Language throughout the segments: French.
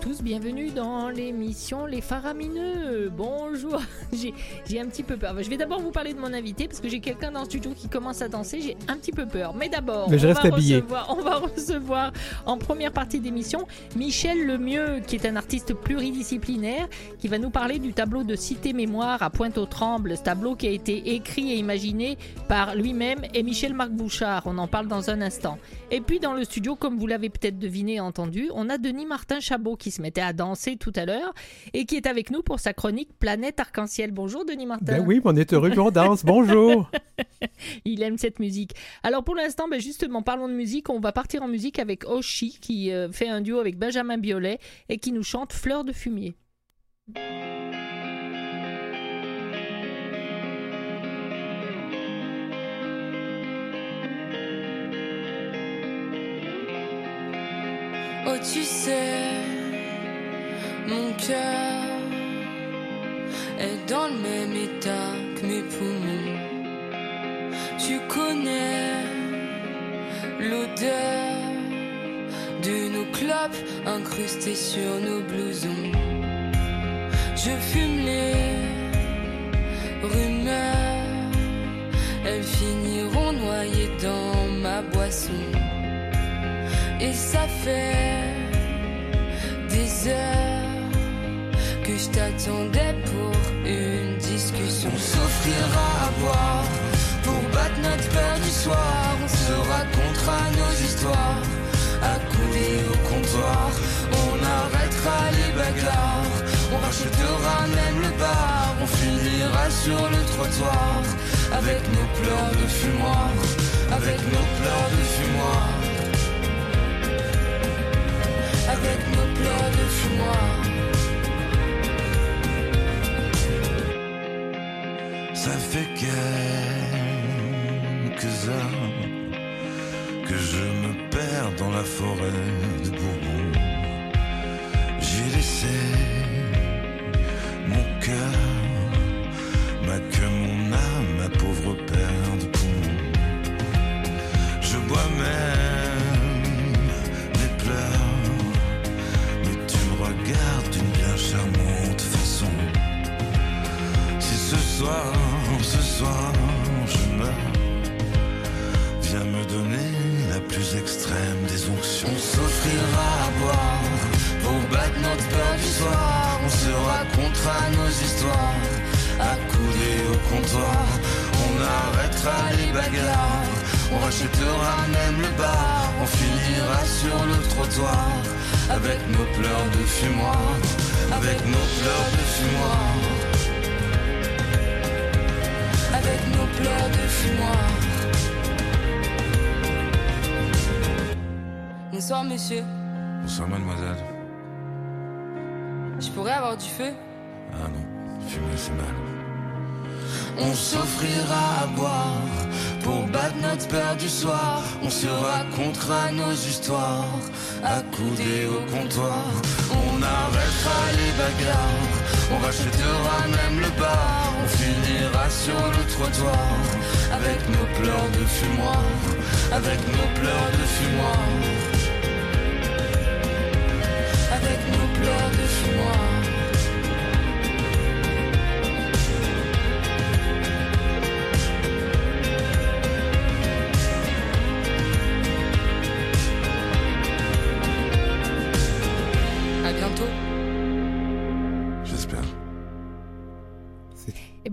tous, bienvenue dans l'émission Les Faramineux. Bonjour, j'ai un petit peu peur. Je vais d'abord vous parler de mon invité parce que j'ai quelqu'un dans le studio qui commence à danser, j'ai un petit peu peur. Mais d'abord, on, va recevoir, on va recevoir en première partie d'émission Michel Lemieux, qui est un artiste pluridisciplinaire, qui va nous parler du tableau de Cité Mémoire à Pointe-aux-Trembles. Ce tableau qui a été écrit et imaginé par lui-même et Michel Marc Bouchard. On en parle dans un instant. Et puis dans le studio, comme vous l'avez peut-être deviné et entendu, on a Denis Martin Chabot qui se mettait à danser tout à l'heure et qui est avec nous pour sa chronique Planète Arc-en-Ciel. Bonjour Denis Martin. Ben oui, on est heureux qu'on danse. Bonjour. Il aime cette musique. Alors pour l'instant, ben justement, parlons de musique. On va partir en musique avec Oshi qui euh, fait un duo avec Benjamin Biolay et qui nous chante Fleur de fumier. Oh, tu sais, mon cœur est dans le même état que mes poumons. Tu connais l'odeur de nos clopes incrustées sur nos blousons. Je fume les rumeurs, elles finiront noyées dans ma boisson. Et ça fait des heures que je t'attendais pour une discussion. On s'offrira à boire pour battre notre peur du soir. On se racontera nos histoires, accoudés au comptoir. On arrêtera les bagarres, on rachètera même le bar. On finira sur le trottoir avec nos pleurs de fumoir, avec nos pleurs de fumoir avec nos pleurs de fumoir. Ça fait quelques heures que je me perds dans la forêt de Bourbon. J'ai laissé comptoir. On arrêtera les bagarres, on rachètera même le bar. On finira sur le trottoir avec nos pleurs de fumoir, avec nos pleurs de fumoir, avec nos pleurs de fumoir. Bonsoir monsieur. Bonsoir mademoiselle. Je pourrais avoir du feu? Ah non, fumer c'est mal. On s'offrira à boire pour battre notre peur du soir. On se racontera nos histoires, accoudés au comptoir. On arrêtera les bagarres, on rachètera même le bar. On finira sur le trottoir avec nos pleurs de fumoir, avec nos pleurs de fumoir, avec nos pleurs de fumoir.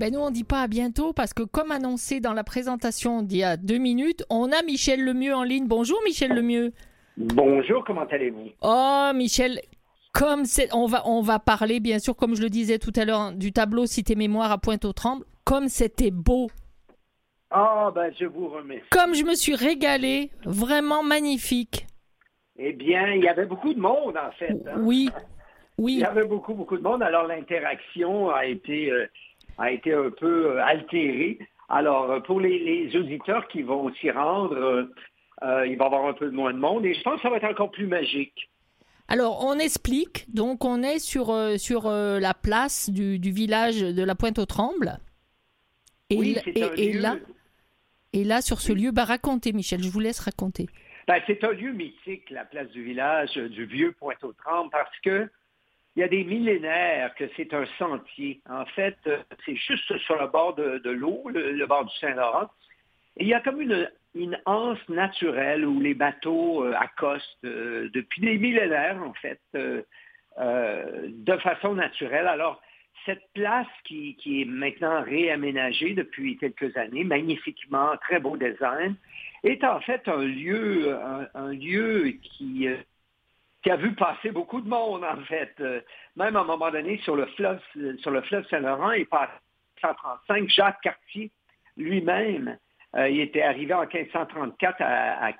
Ben nous on dit pas à bientôt parce que comme annoncé dans la présentation d'il y a deux minutes, on a Michel Lemieux en ligne. Bonjour Michel Lemieux. Bonjour, comment allez-vous? Oh Michel, comme on va on va parler bien sûr comme je le disais tout à l'heure du tableau Cité Mémoire à Pointe-aux-Trembles. Comme c'était beau. Ah ben je vous remercie. Comme je me suis régalée, vraiment magnifique. Eh bien, il y avait beaucoup de monde en fait. hein. Oui, Il oui. y avait beaucoup beaucoup de monde. Alors l'interaction a été euh, a été un peu euh, altérée. Alors euh, pour les, les auditeurs qui vont s'y rendre, euh, il va y avoir un peu moins de monde et je pense que ça va être encore plus magique. Alors, on explique. Donc, on est sur, euh, sur euh, la place du, du village de la Pointe-aux-Trembles. Et, oui, l- c'est et- un et lieu- là, et là, sur ce lieu, bah, racontez, Michel, je vous laisse raconter. Ben, c'est un lieu mythique, la place du village du vieux Pointe-aux-Trembles, parce que il y a des millénaires que c'est un sentier. En fait, c'est juste sur le bord de, l'eau, le, bord du Saint-Laurent. Et il y a comme une, anse naturelle où les bateaux euh, accostent euh, depuis des millénaires, en fait, euh, de façon naturelle. Alors, cette place qui, est maintenant réaménagée depuis quelques années, magnifiquement, très beau design, est en fait un lieu, un, lieu qui, qui a vu passer beaucoup de monde, en fait. même à un moment donné, sur le fleuve, sur le fleuve Saint-Laurent, il passe 135, Jacques Cartier lui-même euh, il était arrivé en 1534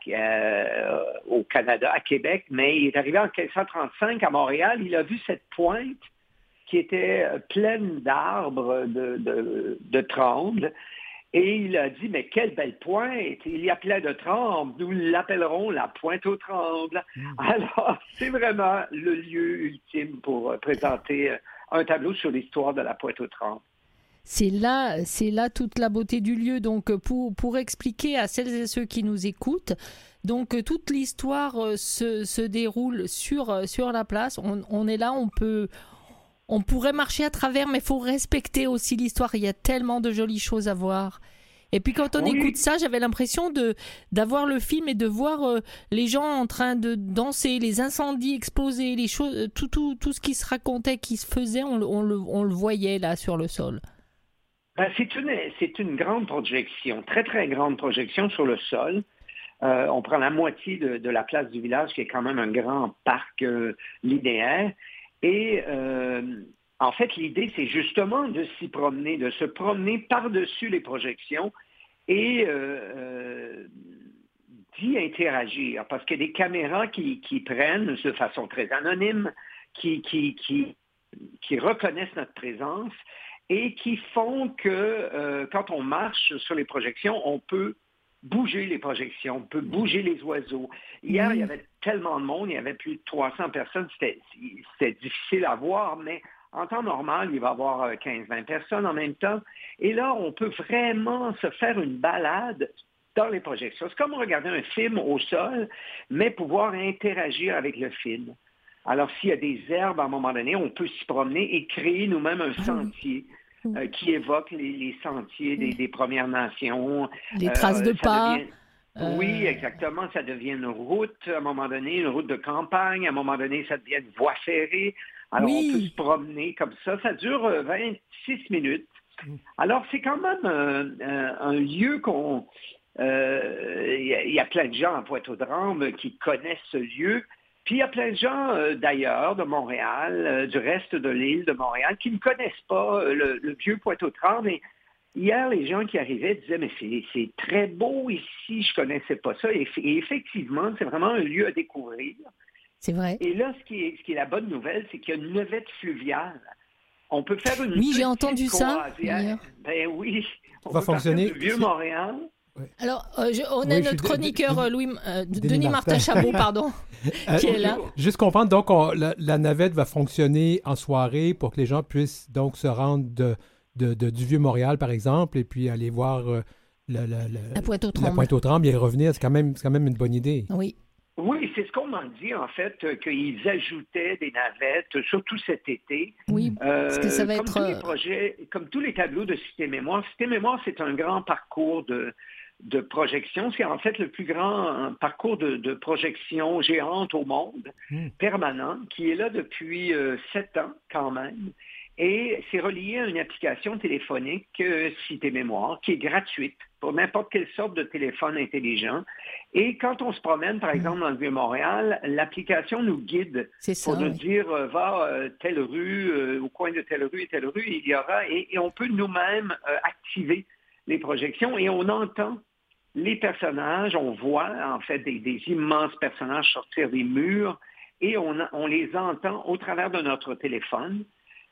euh, au Canada, à Québec, mais il est arrivé en 1535 à Montréal. Il a vu cette pointe qui était euh, pleine d'arbres, de, de, trembles. Et il a dit, mais quelle belle pointe, il y a plein de trembles, nous l'appellerons la pointe aux trembles. Hmm. Alors, c'est vraiment le lieu ultime pour présenter un tableau sur l'histoire de la pointe aux trembles c'est là, c'est là toute la beauté du lieu. Donc, pour, pour expliquer à celles et ceux qui nous écoutent, donc toute l'histoire euh, se, se, déroule sur, euh, sur la place. On, est là, on peut, on pourrait marcher à travers, mais il faut respecter aussi l'histoire. Il y a tellement de jolies choses à voir. Et puis quand on écoute ça, j'avais l'impression de d'avoir le film et de voir euh, les gens en train de danser, les incendies exploser, les choses, tout, tout, tout ce qui se racontait, qui se faisait, on, on, le, on le voyait là sur le sol. Ben, c'est une, c'est une grande projection, très, très grande projection sur le sol. Euh, on prend la moitié de, la place du village, qui est quand même un grand parc euh, linéaire. Et euh, en fait, l'idée, c'est justement de s'y promener, de se promener par-dessus les projections et d'y interagir. Parce qu'il y a des caméras qui, prennent de façon très anonyme, qui, reconnaissent notre présence et qui font que euh, quand on marche sur les projections, on peut bouger les projections, on peut bouger les oiseaux. Hier, il y avait tellement de monde, il y avait plus de 300 personnes, c'était difficile à voir, mais en temps normal, il va y avoir 15-20 euh, personnes en même temps. Et là, on peut vraiment se faire une balade dans les projections. C'est comme regarder un film au sol, mais pouvoir interagir avec le film. Alors, s'il y a des herbes, à un moment donné, on peut s'y promener et créer nous-mêmes un ah sentier. Euh, qui évoque les, sentiers des, Premières Nations. Les traces de euh, pas. Oui, exactement. Ça devient une route à un moment donné, une route de campagne. À un moment donné, ça devient une voie ferrée. Alors, on peut se promener comme ça. Ça dure 26 euh, minutes. Mm. Alors, c'est quand même un lieu qu'on... Il y, a plein de gens à Pointe-aux-Trembles qui connaissent ce lieu. Puis il y a plein de gens euh, d'ailleurs, de Montréal, euh, du reste de l'île de Montréal, qui ne connaissent pas euh, le, vieux Poitou-Tremble. Et hier, les gens qui arrivaient disaient, mais c'est très beau ici, je ne connaissais pas ça. Et, effectivement, c'est vraiment un lieu à découvrir. C'est vrai. Et là, ce qui est, ce qui est la bonne nouvelle, c'est qu'il y a une navette fluviale. On peut faire une Oui, j'ai entendu ça. Ben oui. On va fonctionner. Du vieux Montréal. Alors, euh, on a notre chroniqueur euh, Louis, euh, Denis, Martin, Chabot, pardon, qui est là. Juste comprendre, donc la, navette va fonctionner en soirée pour que les gens puissent donc se rendre de, du Vieux-Montréal, par exemple, et puis aller voir la, la, Pointe-aux-Trembles. et revenir. C'est quand, même, quand même une bonne idée. Oui. Oui, c'est ce qu'on m'a dit, en fait, qu'ils ajoutaient des navettes, surtout cet été. Oui, parce que ça va comme être... Tous les projets, comme tous les tableaux de Cité Mémoire, Cité Mémoire, c'est un grand parcours de, de projection. C'est en fait le plus grand parcours de, projection géante au monde, hmm. permanent, qui est là depuis euh, sept ans quand même. Et c'est relié à une application téléphonique, euh, Cité Mémoire, qui est gratuite pour n'importe quelle sorte de téléphone intelligent. Et quand on se promène, par hmm. exemple, dans le Vieux-Montréal, l'application nous guide pour nous dire, euh, va telle rue, au coin de telle rue et telle rue, il y aura, et on peut nous-mêmes activer les projections et on entend les personnages, on voit en fait des, immenses personnages sortir des murs et on, les entend au travers de notre téléphone.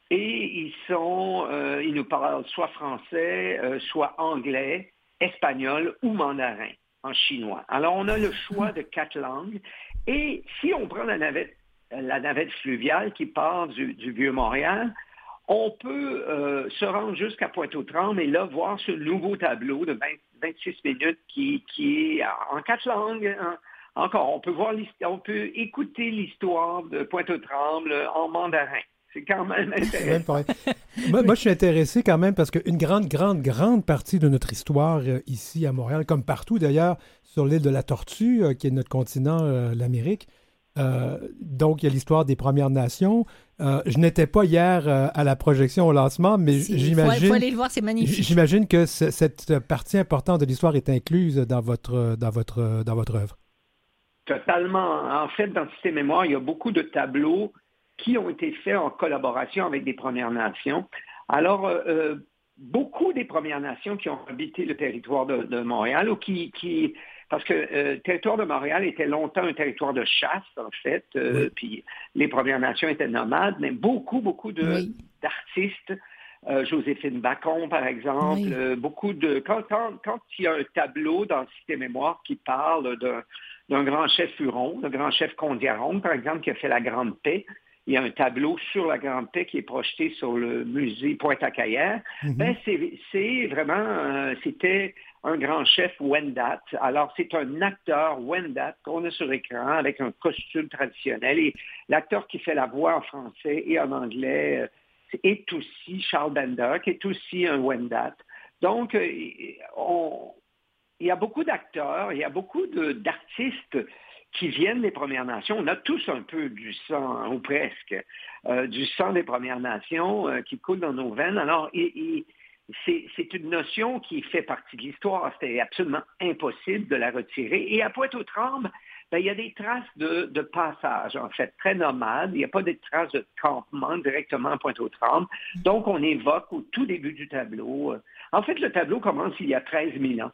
Et ils sont, euh, ils nous parlent soit français, euh, soit anglais, espagnol ou mandarin en chinois. Alors on a le choix de quatre langues. Et si on prend la navette, fluviale qui part du, du Vieux-Montréal, on peut euh, se rendre jusqu'à Pointe-aux-Trembles et là voir ce nouveau tableau de 26 minutes qui, est en quatre langues, encore, on peut voir, on peut écouter l'histoire de Pointe-aux-Trembles en mandarin. C'est quand même intéressant. moi, je suis intéressé quand même parce qu'une grande, grande, grande partie de notre histoire euh, ici à Montréal, comme partout d'ailleurs sur l'île de la Tortue, euh, qui est notre continent, euh, donc il y a l'histoire des Premières Nations. je n'étais pas hier à la projection au lancement, mais j'imagine. Il faut, aller le voir, c'est magnifique. J'imagine que cette partie importante de l'histoire est incluse dans votre, dans votre, dans votre œuvre. Totalement. En fait, dans ces mémoires, il y a beaucoup de tableaux qui ont été faits en collaboration avec des Premières Nations. Alors, euh, euh, beaucoup des Premières Nations qui ont habité le territoire de, Montréal ou qui, qui parce que euh, le territoire de Montréal était longtemps un territoire de chasse, en fait, puis les Premières Nations étaient nomades, mais beaucoup, beaucoup d'artistes, Joséphine Bacon, par exemple, beaucoup de... Quand, quand, il y a un tableau dans le Cité Mémoire qui parle d'un grand chef Huron, le grand chef Condiaron, par exemple, qui a fait la Grande Paix, il y a un tableau sur la Grande Paix qui est projeté sur le musée Pointe-à-Caillère. Mhm. ben, c'est vraiment, euh, c'était un grand chef Wendat. Alors, c'est un acteur Wendat qu'on a sur écran avec un costume traditionnel. Et l'acteur qui fait la voix en français et en anglais euh, est aussi Charles Bender, qui est aussi un Wendat. Donc, euh, il y a beaucoup d'acteurs, il y a beaucoup d'artistes qui viennent des Premières Nations. On a tous un peu du sang, ou presque, euh, du sang des Premières Nations qui coule dans nos veines. Alors, c'est une notion qui fait partie de l'histoire. C'était absolument impossible de la retirer. Et à Pointe-aux-Trembles, ben, il y a des traces de, passage, en fait, très nomades. Il n'y a pas de traces de campement directement à Pointe-aux-Trembles. Donc, on évoque au tout début du tableau. Euh, en fait, le tableau commence il y a 13 000 ans.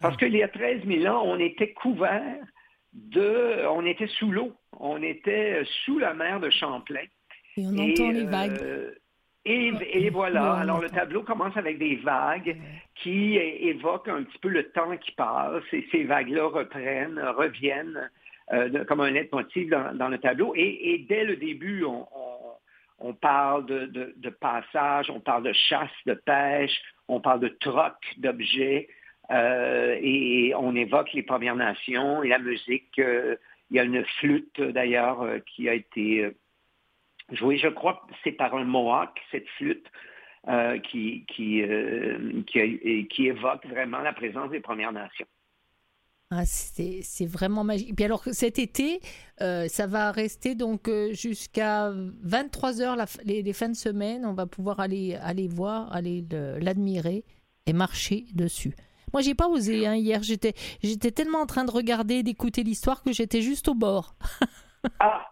Parce qu'il y a 13 000 ans, on était couvert de, on était sous l'eau, on était sous la mer de Champlain. Et on entend les vagues. Euh, et, voilà, alors le tableau commence avec des vagues qui évoquent un petit peu le temps qui passe et ces vagues-là reprennent, reviennent euh, comme un leitmotiv dans, dans le tableau. Et, dès le début, on, parle de, de, passage, on parle de chasse, de pêche, on parle de troc d'objets. Euh, et on évoque les Premières Nations et la musique. Euh, il y a une flûte d'ailleurs qui a été jouée, je crois, c'est par un Mohawk, cette flûte. qui, qui, qui, évoque vraiment la présence des Premières Nations. Ah, c'est vraiment magique. Et puis alors cet été, ça va rester donc jusqu'à 23 heures les, fins de semaine. On va pouvoir aller, aller voir, aller l'admirer et marcher dessus. Moi, j'ai pas osé hein, hier. J'étais tellement en train de regarder, d'écouter l'histoire que j'étais juste au bord. ah,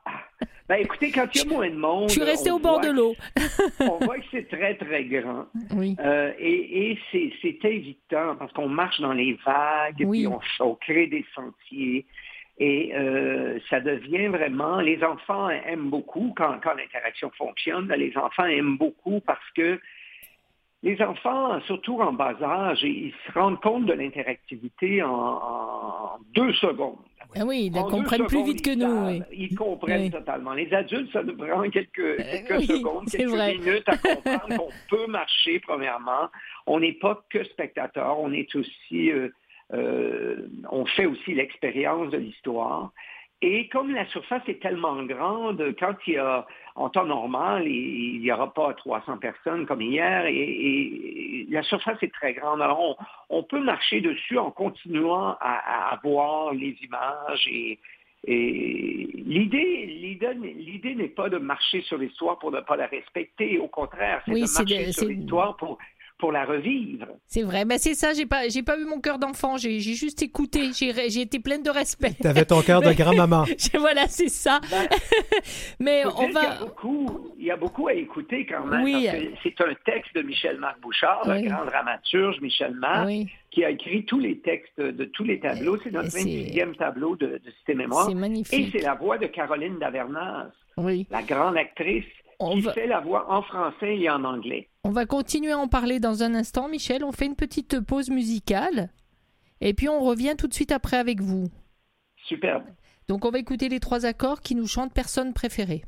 ben écoutez, quand il y a moins de monde, je suis resté au bord de l'eau. on voit que c'est très très grand. Oui. Euh, et, et c'est, c'est évitant parce qu'on marche dans les vagues, puis on, crée des sentiers. Et euh, ça devient vraiment, les enfants aiment beaucoup quand, quand l'interaction fonctionne, les enfants aiment beaucoup parce que les enfants, surtout en bas âge, ils se rendent compte de l'interactivité en, deux secondes. Ah oui, ils comprennent plus vite que nous. Ils comprennent totalement. Les adultes, ça nous prend quelques, euh, secondes, quelques minutes à comprendre qu'on peut marcher, premièrement. On n'est pas que spectateur, on est aussi, euh, euh, on fait aussi l'expérience de l'histoire. Et comme la surface est tellement grande, quand il y a, en temps normal, il n'y aura pas 300 personnes comme hier, et, la surface est très grande. Alors, on, peut marcher dessus en continuant à, voir les images et, l'idée, l'idée, n'est pas de marcher sur l'histoire pour ne pas la respecter. Au contraire, c'est de marcher sur l'histoire pour pour la revivre. C'est vrai, mais c'est ça, j'ai pas, j'ai pas eu mon cœur d'enfant, j'ai, juste écouté, j'ai, j'ai été pleine de respect. Tu avais ton cœur de grand-maman. voilà, c'est ça. Ben, mais on va... Il y, a beaucoup, il y a beaucoup à écouter quand même. Oui. c'est un texte de Michel-Marc Bouchard, le grand dramaturge Michel-Marc, qui a écrit tous les textes de tous les tableaux. C'est notre 28e tableau de, de Cité Mémoire. C'est magnifique. Et c'est la voix de Caroline Davernas, la grande actrice qui fait la voix en français et en anglais. On va continuer à en parler dans un instant, Michel. On fait une petite pause musicale et puis on revient tout de suite après avec vous. Superbe. Donc on va écouter les trois accords qui nous chantent personne préférée.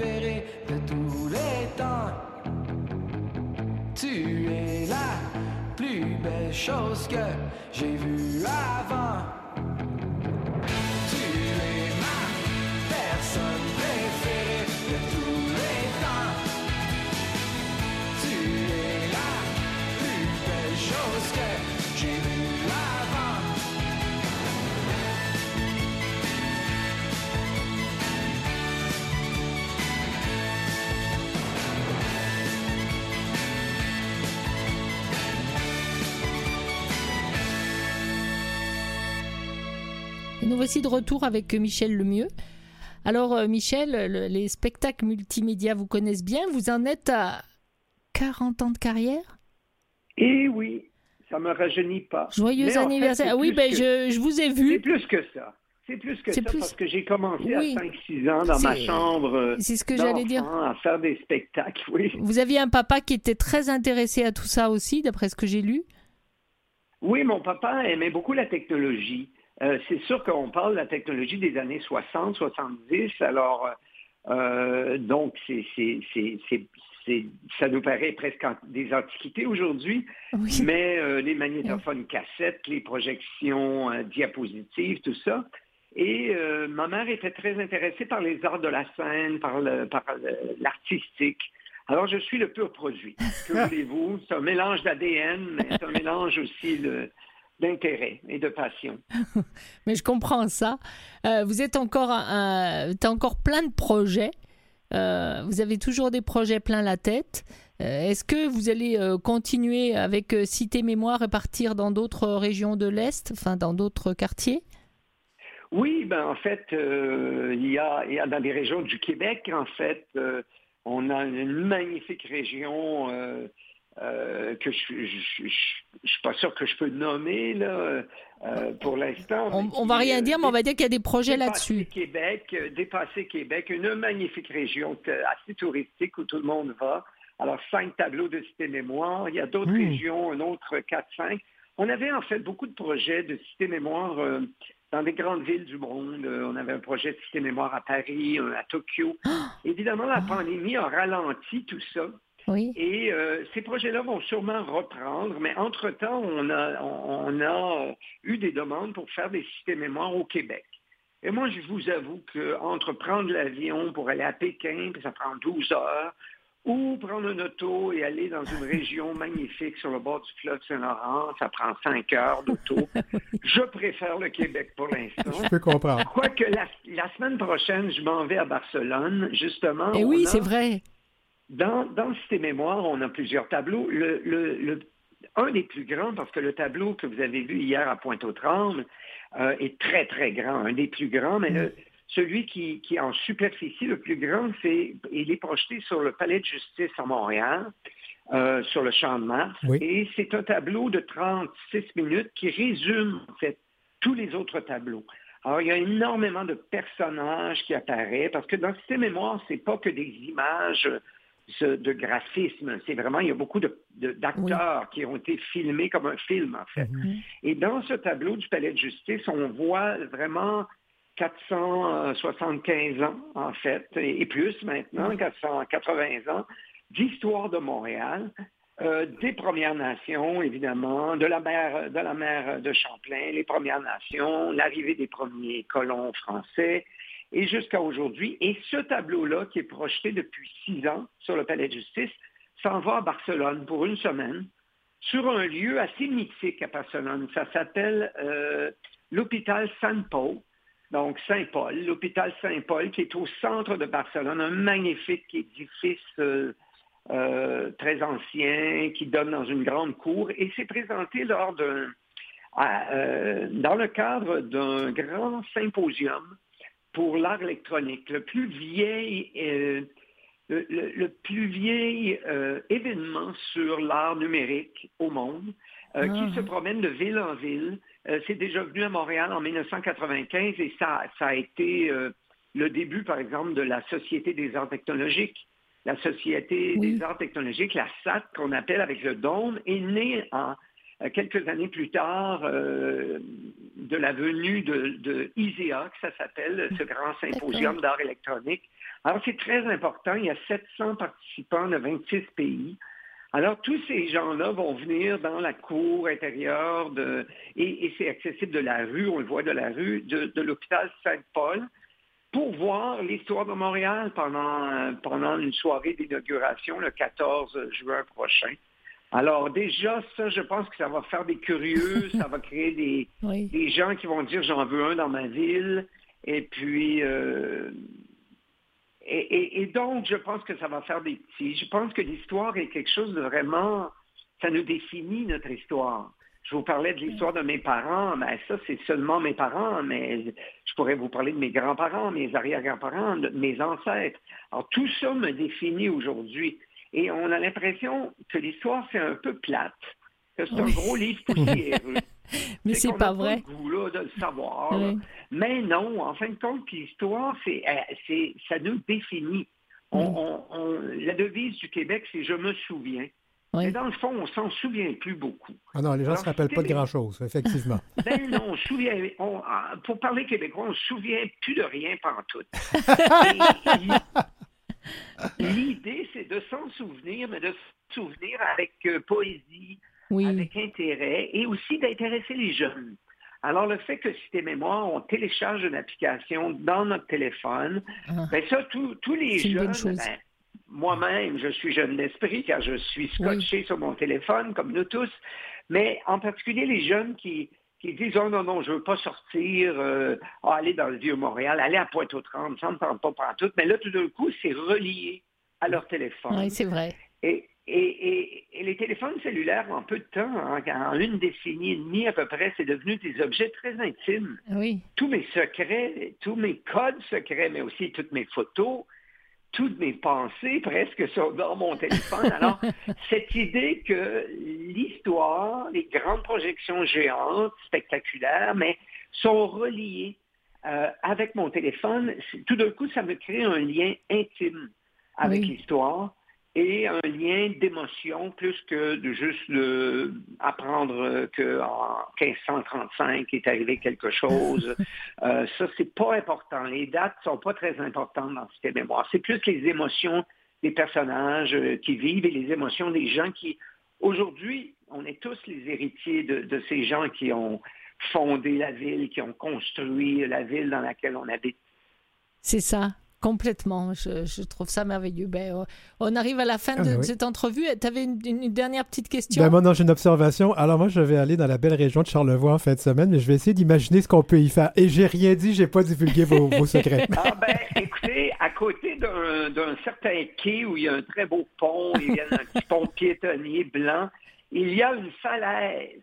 De tous les temps. Tu es la plus belle chose que j'ai vue avant. Voici de retour avec Michel Lemieux. Alors, euh, Michel, les spectacles multimédia vous connaissent bien. Vous en êtes à 40 ans de carrière? Eh oui, ça ne me rajeunit pas. Joyeux anniversaire. oui, ben, je, vous ai vu. C'est plus que ça. C'est plus que ça parce que j'ai commencé à 5-6 ans dans ma chambre. Euh, c'est ce que j'allais dire. À faire des spectacles, oui. Vous aviez un papa qui était très intéressé à tout ça aussi, d'après ce que j'ai lu? Oui, mon papa aimait beaucoup la technologie. Euh, c'est sûr qu'on parle de la technologie des années 60, 70. Alors, euh, donc, ça nous paraît presque des antiquités aujourd'hui, mais euh, les magnétophones cassettes, les projections diapositives, tout ça. Et ma mère était très intéressée par les arts de la scène, par l'artistique. Alors, je suis le pur produit. Que voulez-vous? C'est un mélange d'ADN, mais c'est un mélange aussi de, d'intérêt et de passion. Mais je comprends ça. Euh, vous êtes encore, un, encore plein de projets. Euh, vous avez toujours des projets plein la tête. Euh, est-ce que vous allez continuer avec Cité Mémoire et partir dans d'autres régions de l'Est, enfin dans d'autres quartiers? Oui, ben en fait, il, y a, il y a dans des régions du Québec, en fait, on a une magnifique région euh, que je ne suis pas sûr que je peux nommer là, euh, pour l'instant. On, ne va rien dire, mais on va dire qu'il y a des projets là-dessus. Québec, euh, dépasser Québec, une magnifique région assez touristique où tout le monde va. Alors, cinq tableaux de cité mémoire. Il y a d'autres hmm. régions, un autre quatre, cinq. On avait en fait beaucoup de projets de cité mémoire dans des grandes villes du monde. on avait un projet de cité mémoire à Paris, à Tokyo. Évidemment, la pandémie a ralenti tout ça. Et euh, ces projets-là vont sûrement reprendre, mais entre-temps, on a, on a eu des demandes pour faire des systèmes mémoire au Québec. Et moi, je vous avoue qu'entre prendre l'avion pour aller à Pékin, puis ça prend 12 heures, ou prendre une auto et aller dans une région magnifique sur le bord du fleuve Saint-Laurent, ça prend 5 heures d'auto. je préfère le Québec pour l'instant. Je peux comprendre. Quoique la, la semaine prochaine, je m'en vais à Barcelone, justement. Et oui, c'est vrai. Dans, dans Cité Mémoire, on a plusieurs tableaux. Le, un des plus grands, parce que le tableau que vous avez vu hier à Pointe-aux-Trembles euh, est très, très grand, un des plus grands, mais celui qui, qui, est en superficie, le plus grand, c'est il est projeté sur le Palais de justice à Montréal, euh, sur le Champ de Mars. Et c'est un tableau de 36 minutes qui résume, en fait, tous les autres tableaux. Alors, il y a énormément de personnages qui apparaissent, parce que dans Cité Mémoire, c'est pas que des images de graphisme. C'est vraiment, il y a beaucoup d'acteurs qui ont été filmés comme un film, en fait. Mhm. Et dans ce tableau du Palais de justice, on voit vraiment 475 ans, en fait, et, plus maintenant, 480 ans, d'histoire de Montréal, euh, des Premières Nations, évidemment, de la mer de la mer de Champlain, les Premières Nations, l'arrivée des premiers colons français, et jusqu'à aujourd'hui. Et ce tableau-là, qui est projeté depuis six ans sur le Palais de justice, s'en va à Barcelone pour une semaine, sur un lieu assez mythique à Barcelone. Ça s'appelle euh, l'hôpital Saint Paul. Donc Saint-Paul, l'hôpital Saint-Paul qui est au centre de Barcelone, un magnifique édifice euh, euh, très ancien qui donne dans une grande cour et c'est présenté lors d'un, dans le cadre d'un grand symposium pour l'art électronique. Le plus vieil, euh, le, plus vieil euh, événement sur l'art numérique au monde, euh, qui ah. se promène de ville en ville. c'est déjà venu à Montréal en 1995 et ça, ça a été le début, par exemple, de la Société des arts technologiques. La Société des arts technologiques, la SAT, qu'on appelle avec le dôme, est née en quelques années plus tard, de la venue de, de ISEA, que ça s'appelle, ce grand symposium d'art électronique. Alors, c'est très important. Il y a 700 participants de 26 pays. Alors, tous ces gens-là vont venir dans la cour intérieure de, et, c'est accessible de la rue, on le voit de la rue, de, l'hôpital Saint-Paul pour voir l'histoire de Montréal pendant, pendant une soirée d'inauguration le 14 juin prochain. Alors déjà, ça, je pense que ça va faire des curieux, ça va créer des, des gens qui vont dire j'en veux un dans ma ville. Et puis, euh, et, donc, je pense que ça va faire des petits. Je pense que l'histoire est quelque chose de vraiment, ça nous définit notre histoire. Je vous parlais de l'histoire de mes parents, mais ça, c'est seulement mes parents, mais je pourrais vous parler de mes grands-parents, mes arrière-grands-parents, mes ancêtres. Alors, tout ça me définit aujourd'hui. Et on a l'impression que l'histoire, c'est un peu plate, que c'est un gros livre poussiéreux. Mais c'est pas vrai. Goût, de le savoir. Mais non, en fin de compte, l'histoire, c'est, euh, ça nous définit. la devise du Québec, c'est je me souviens. Mais dans le fond, on s'en souvient plus beaucoup. Ah non, les gens ne se rappellent pas de grand-chose, effectivement. ben non, on souvient, ah, pour parler québécois, on ne se souvient plus de rien tout. L'idée, c'est de s'en souvenir, mais de s'en souvenir avec euh, poésie, avec intérêt, et aussi d'intéresser les jeunes. Alors, le fait que Cité Mémoire, on télécharge une application dans notre téléphone, ah. ben ça, tous les jeunes, ben, moi-même, je suis jeune d'esprit car je suis scotché sur mon téléphone, comme nous tous, mais en particulier les jeunes qui, qui disent Oh non, non, je ne veux pas sortir, euh, aller dans le Vieux-Montréal, aller à Pointe-aux-Trembles, ça ne me tente pas tout. Mais là, tout d'un coup, c'est relié à leur téléphone. Oui, c'est vrai. Et, et, les téléphones cellulaires, en peu de temps, en, une décennie et demie à peu près, c'est devenu des objets très intimes. Oui. Tous mes secrets, tous mes codes secrets, mais aussi toutes mes photos, toutes mes pensées presque sont dans mon téléphone. Alors, cette idée que l'histoire, les grandes projections géantes, spectaculaires, mais sont reliées euh, avec mon téléphone, tout d'un coup, ça me crée un lien intime avec l'histoire et un lien d'émotion plus que de juste le, apprendre qu'en 1535 est arrivé quelque chose. euh, ça, c'est pas important. Les dates sont pas très importantes dans cette mémoire. C'est plus les émotions des personnages euh, qui vivent et les émotions des gens qui, aujourd'hui, on est tous les héritiers de, de ces gens qui ont fondé la ville, qui ont construit la ville dans laquelle on habite. C'est ça. Complètement, je, trouve ça merveilleux. Ben, euh, on arrive à la fin ah, de, ben cette entrevue. Tu avais une, dernière petite question? Ben, Moi, non, j'ai une observation. Alors, moi, je vais aller dans la belle région de Charlevoix en fin de semaine, mais je vais essayer d'imaginer ce qu'on peut y faire. Et j'ai rien dit, j'ai pas divulgué vos, vos secrets. Ah, ben, écoutez, à côté d'un certain quai où il y a un très beau pont, il y a un petit pont piétonnier blanc, il y a une falaise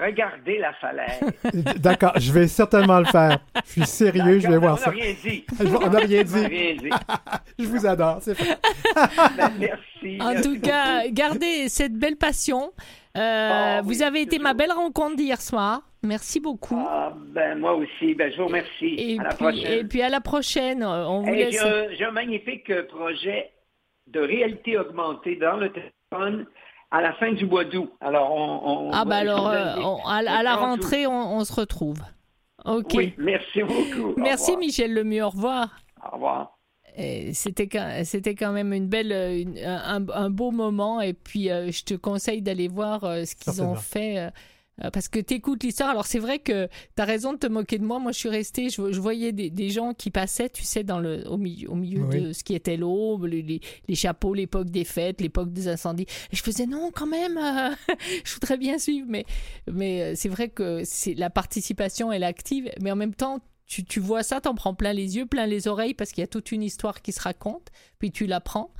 Regardez la falaise. D'accord, je vais certainement le faire. Je suis sérieux, je vais voir ça. On n'a rien dit. on n'a rien dit. je vous adore, c'est ben, merci. En tout cas, gardez cette belle passion. Euh, oh, vous avez été ma belle rencontre d'hier soir. Merci beaucoup. Ah, ben, moi aussi. Ben, je vous remercie. Et, à puis, la prochaine. et puis à la prochaine. On vous laisse... J'ai un magnifique projet de réalité augmentée dans le téléphone à la fin du mois d'août. Alors, on, ah, bah alors, euh, à, la rentrée, on, se retrouve. OK. Oui, merci beaucoup. Merci, Michel Lemieux. Au revoir. Au revoir. C'était c'était quand même une belle un, beau moment et puis euh, je te conseille d'aller voir euh, ce qu'ils ont fait euh, parce que tu écoutes l'histoire. Alors, c'est vrai que tu as raison de te moquer de moi. Moi, je suis restée, je, voyais des, gens qui passaient, tu sais, dans le, au milieu, au milieu de ce qui était l'aube, les, chapeaux, l'époque des fêtes, l'époque des incendies. Et je faisais non, quand même, euh, je voudrais bien suivre. Mais, mais euh, c'est vrai que c'est, la participation, elle est active. Mais en même temps, tu, tu vois ça, t'en prends plein les yeux, plein les oreilles, parce qu'il y a toute une histoire qui se raconte, puis tu l'apprends.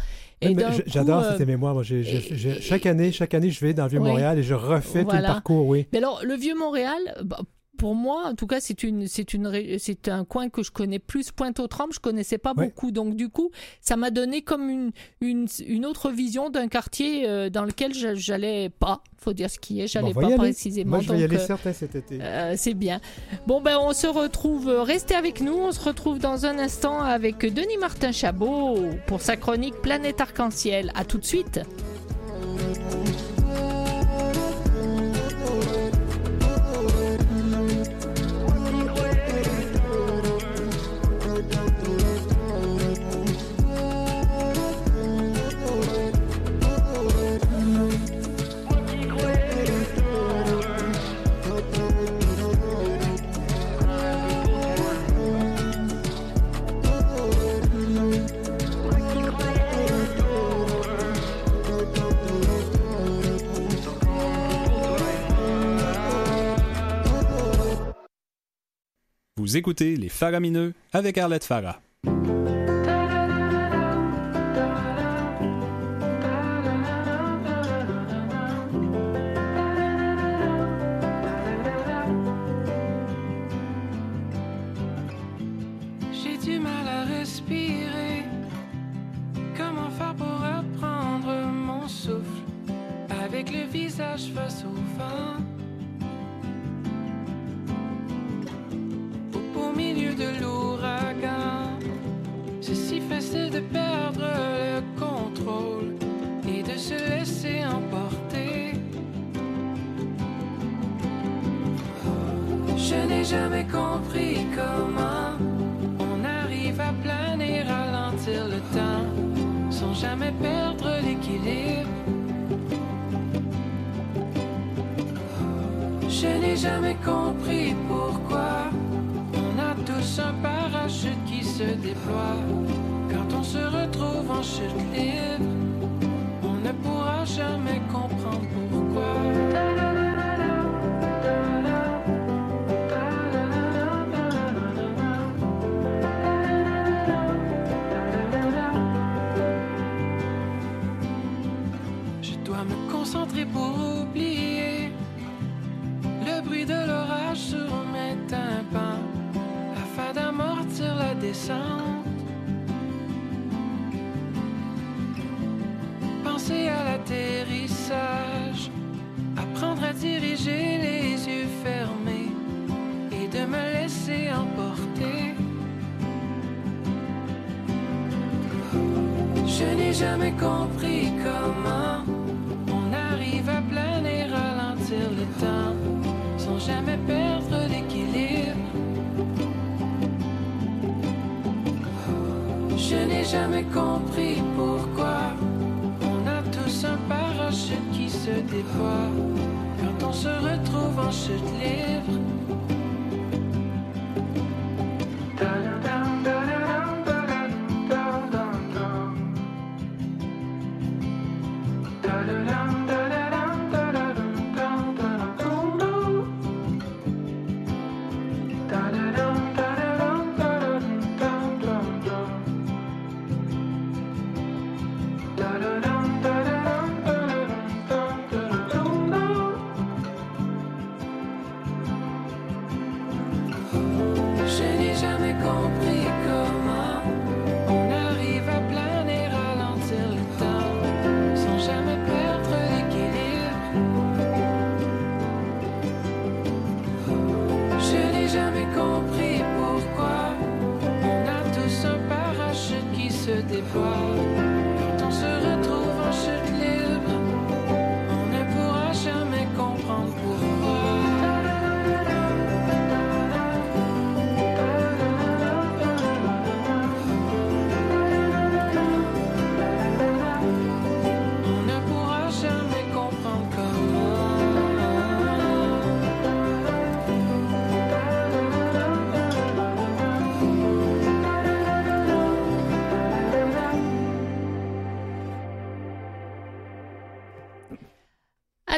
J'adore ces mémoires. Moi, chaque année, chaque année, je vais dans le Vieux-Montréal et je refais tout le parcours, oui. Mais alors, le Vieux-Montréal, bah, pour moi, en tout cas, c'est une, c'est une, c'est un coin que je connais plus. Pointe-aux-Trembles, je connaissais pas beaucoup, donc du coup, ça m'a donné comme une, une, une autre vision d'un quartier euh, dans lequel j'allais pas. Faut dire ce qui est, j'allais pas précisément. Moi, je vais y aller euh, certain cet été. Euh, c'est bien. Bon ben, on se retrouve. Restez avec nous. On se retrouve dans un instant avec Denis Martin Chabot pour sa chronique Planète Arc-en-Ciel. À tout de suite. Vous écoutez Les Faramineux avec Arlette Farah. J'ai jamais compris comment on arrive à planer, ralentir le temps, sans jamais perdre l'équilibre. Je n'ai jamais compris pourquoi on a tous un parachute qui se déploie quand on se retrouve en chute libre.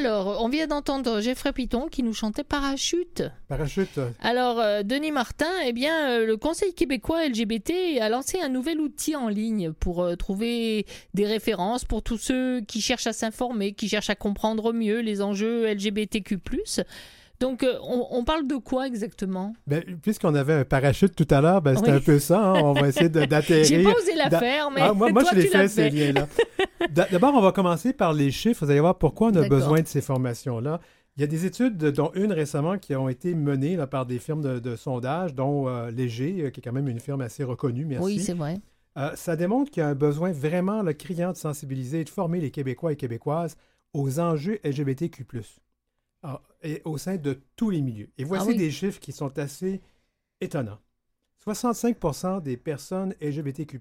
Alors, on vient d'entendre Jeffrey Piton qui nous chantait Parachute. Parachute. Alors, euh, Denis Martin, eh bien, euh, le Conseil québécois LGBT a lancé un nouvel outil en ligne pour euh, trouver des références pour tous ceux qui cherchent à s'informer, qui cherchent à comprendre mieux les enjeux LGBTQ+. Donc, euh, on, parle de quoi exactement? Ben, Puisqu'on avait un parachute tout à l'heure, ben, c'était un peu ça. Hein. On va essayer d'atterrir. J'ai pas osé la faire, mais ah, moi, moi je l'ai fait, ces liens-là. D'abord, on va commencer par les chiffres. Vous allez voir pourquoi on a besoin de ces formations-là. Il y a des études, dont une récemment, qui ont été menées par des firmes de, sondage, dont euh, Léger, euh, qui est quand même une firme assez reconnue, merci. Oui, c'est vrai. ça démontre qu'il y a un besoin vraiment le criant de sensibiliser et de former les Québécois et Québécoises aux enjeux LGBTQ ah, et au sein de tous les milieux. Et voici ah des chiffres qui sont assez étonnants. 65% des personnes LGBTQ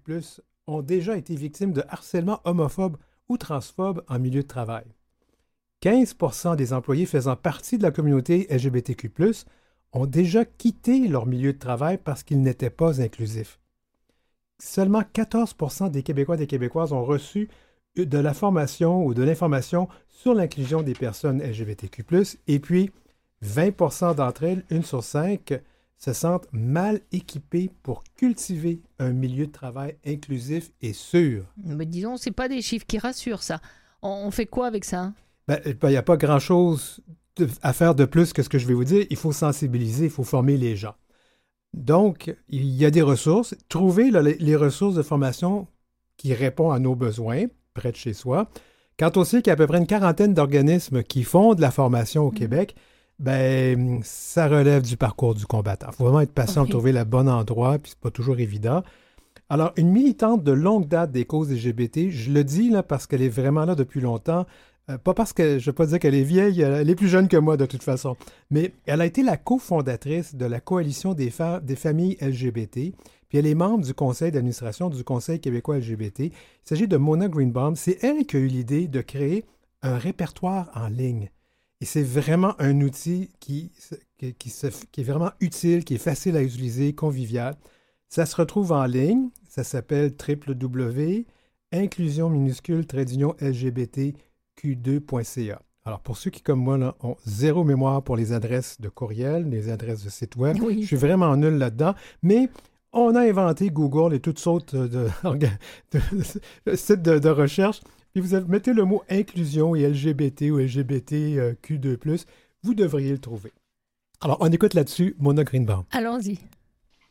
ont déjà été victimes de harcèlement homophobe ou transphobe en milieu de travail. 15% des employés faisant partie de la communauté LGBTQ ont déjà quitté leur milieu de travail parce qu'ils n'étaient pas inclusifs. Seulement 14% des Québécois et des Québécoises ont reçu de la formation ou de l'information sur l'inclusion des personnes LGBTQ+, et puis 20 d'entre elles, une sur cinq, se sentent mal équipés pour cultiver un milieu de travail inclusif et sûr. Mais disons, c'est pas des chiffres qui rassurent ça. On, fait quoi avec ça? Ben, Il n'y a pas grand-chose à faire de plus que ce que je vais vous dire. Il faut sensibiliser, il faut former les gens. Donc, il y a des ressources. Trouvez les ressources de formation qui répondent à nos besoins près de chez soi. Quand on sait qu'il y a à peu près une quarantaine d'organismes qui font de la formation au mm. Québec, ben ça relève du parcours du combattant. Il faut vraiment être patient pour trouver le bon endroit, puis c'est pas toujours évident. Alors, une militante de longue date des causes LGBT, je le dis là parce qu'elle est vraiment là depuis longtemps, euh, pas parce que je ne veux pas dire qu'elle est vieille, elle est plus jeune que moi de toute façon, mais elle a été la cofondatrice de la coalition des, des familles LGBT, puis elle est membre du conseil d'administration du Conseil québécois LGBT. Il s'agit de Mona Greenbaum. C'est elle qui a eu l'idée de créer un répertoire en ligne. Et c'est vraiment un outil qui, qui, qui, est vraiment utile, qui est facile à utiliser, convivial. Ça se retrouve en ligne. Ça s'appelle www.inclusion minuscule LGBT q2.ca. Alors, pour ceux qui, comme moi, ont zéro mémoire pour les adresses de courriel, les adresses de site web, je suis vraiment nul là-dedans, mais on a inventé Google et toutes sortes de, sites de, recherche. Et vous mettez le mot inclusion et LGBT ou LGBTQ2+, vous devriez le trouver. Alors, on écoute là-dessus Mona Greenbaum. Allons-y.